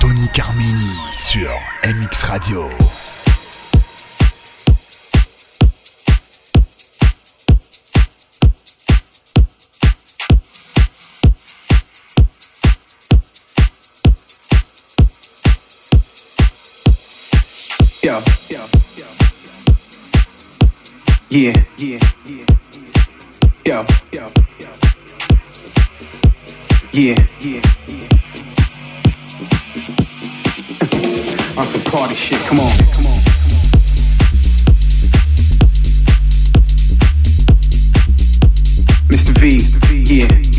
Tony Carmini sur MX Radio. Yo. Yeah. Yeah. Yo. Yo. Yeah. Yeah. On some party shit. Come on. Come on. Mr. V. Yeah.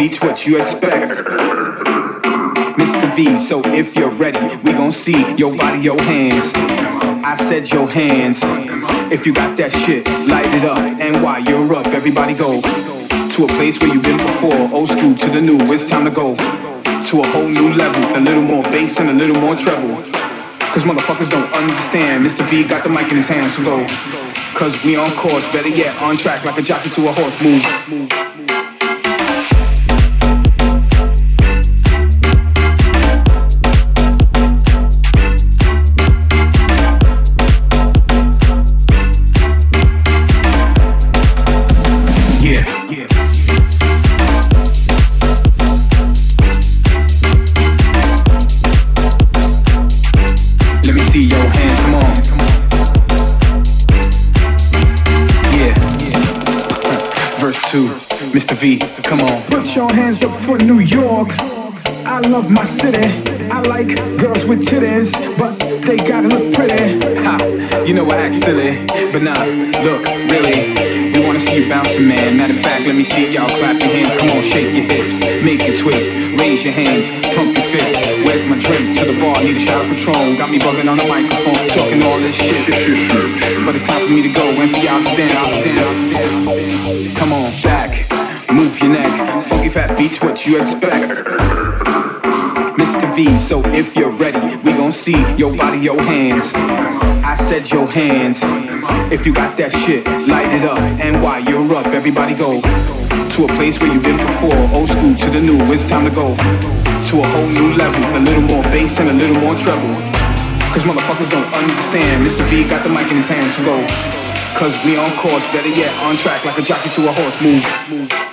Beats. What you expect? Mr. V, so if you're ready, we gon' see your body, your hands. I said your hands. If you got that shit, light it up. And while you're up, everybody go to a place where you've been before. Old school to the new, it's time to go to a whole new level. A little more bass and a little more treble. Cause motherfuckers don't understand. Mr. V got the mic in his hand, so go. Cause we on course, better yet, on track like a jockey to a horse. Move. Put your hands up for New York. I love my city. I like girls with titties, but they gotta look pretty. Ha, you know I act silly, but nah, look, really, we wanna see you bouncing, man. Matter of fact, let me see y'all clap your hands. Come on, shake your hips, make it twist, raise your hands, pump your fist. Where's my drink? To the bar, need a shot of Patron. Got me bugging on the microphone, talking all this shit. But it's time for me to go and for y'all to dance, to dance. Come on, move your neck. Funky fat beats, what you expect? Mr. V, so if you're ready, we gon' see your body, your hands. I said your hands. If you got that shit, light it up. And while you're up, everybody go to a place where you've been before. Old school to the new, it's time to go to a whole new level. A little more bass and a little more treble. Cause motherfuckers don't understand. Mr. V got the mic in his hands, so go. Cause we on course, better yet, on track like a jockey to a horse. Move. Let's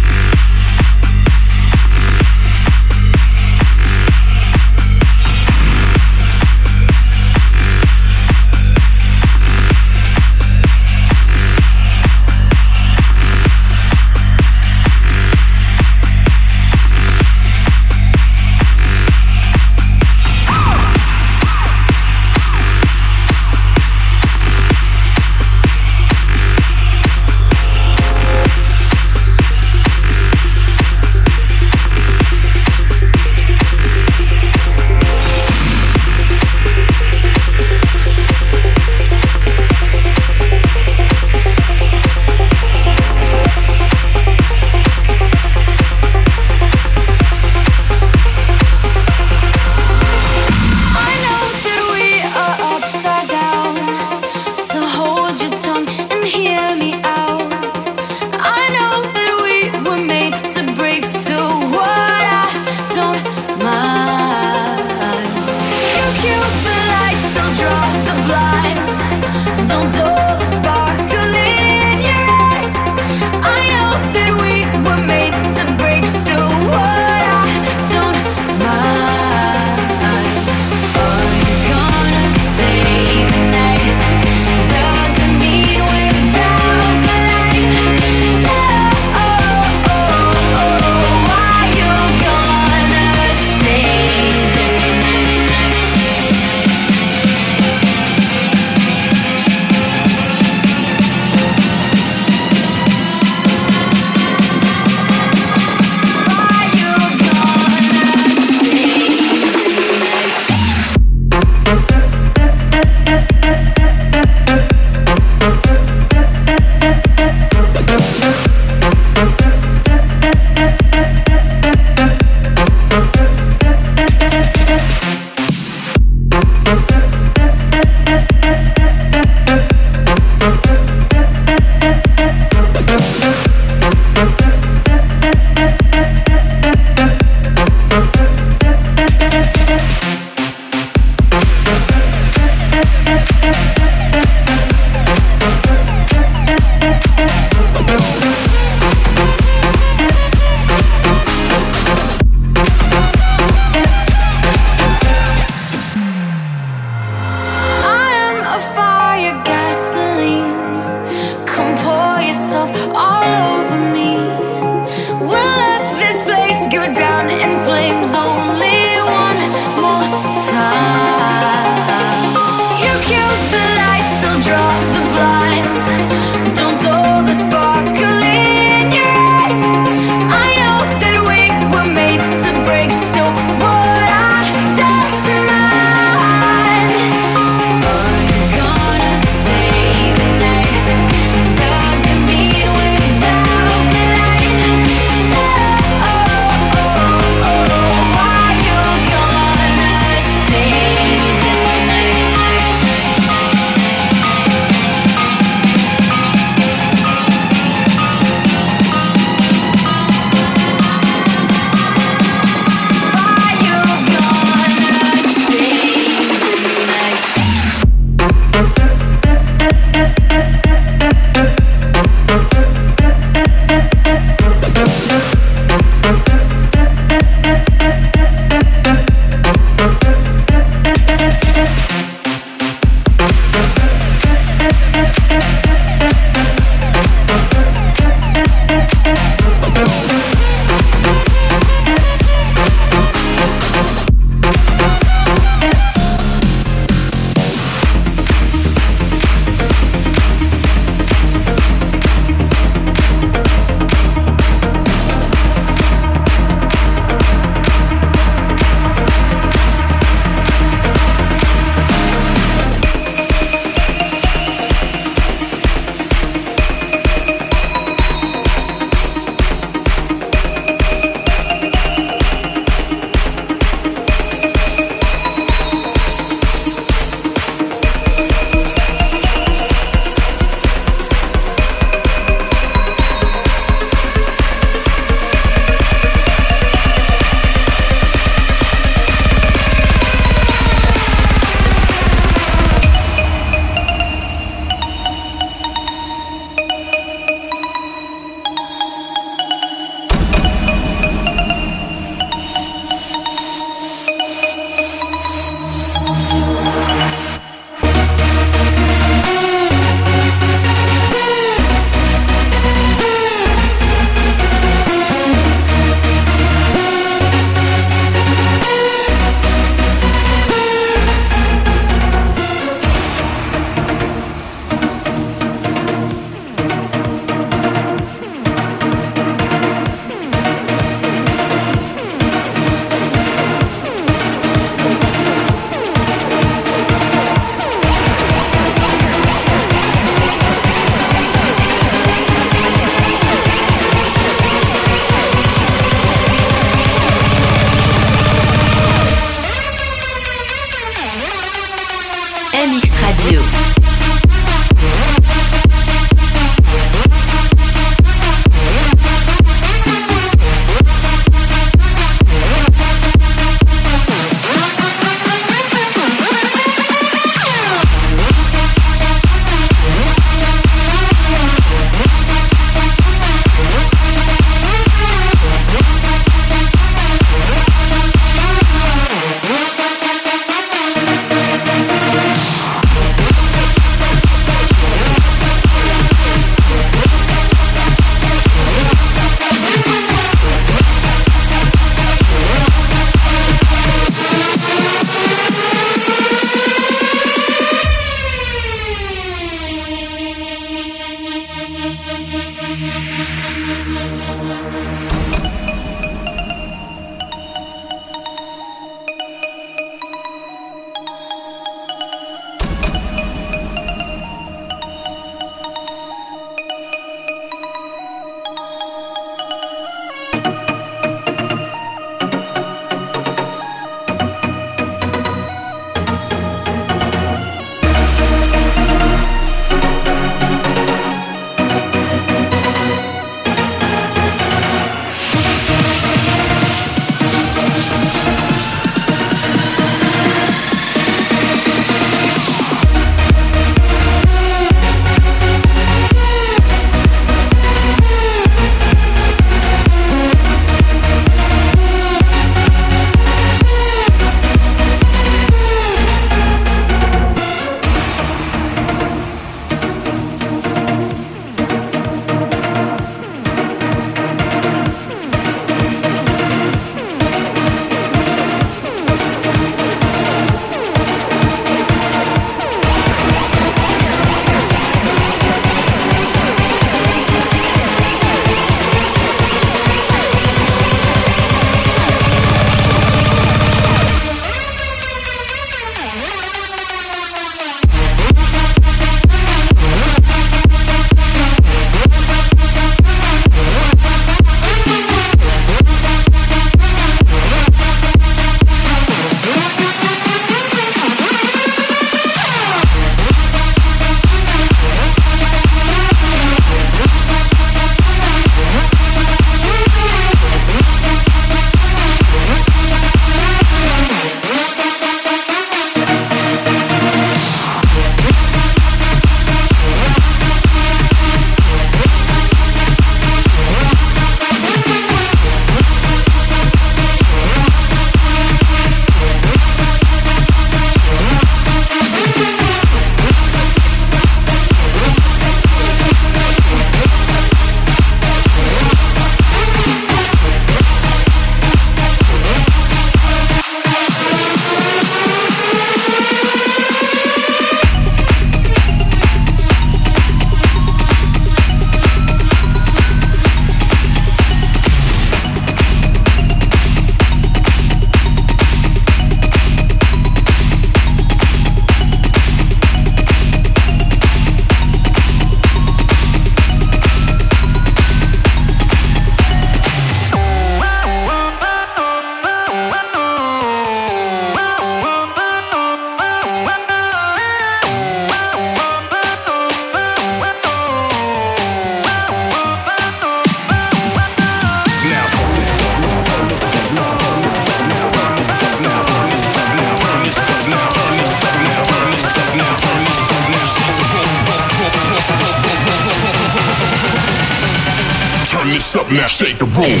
the room.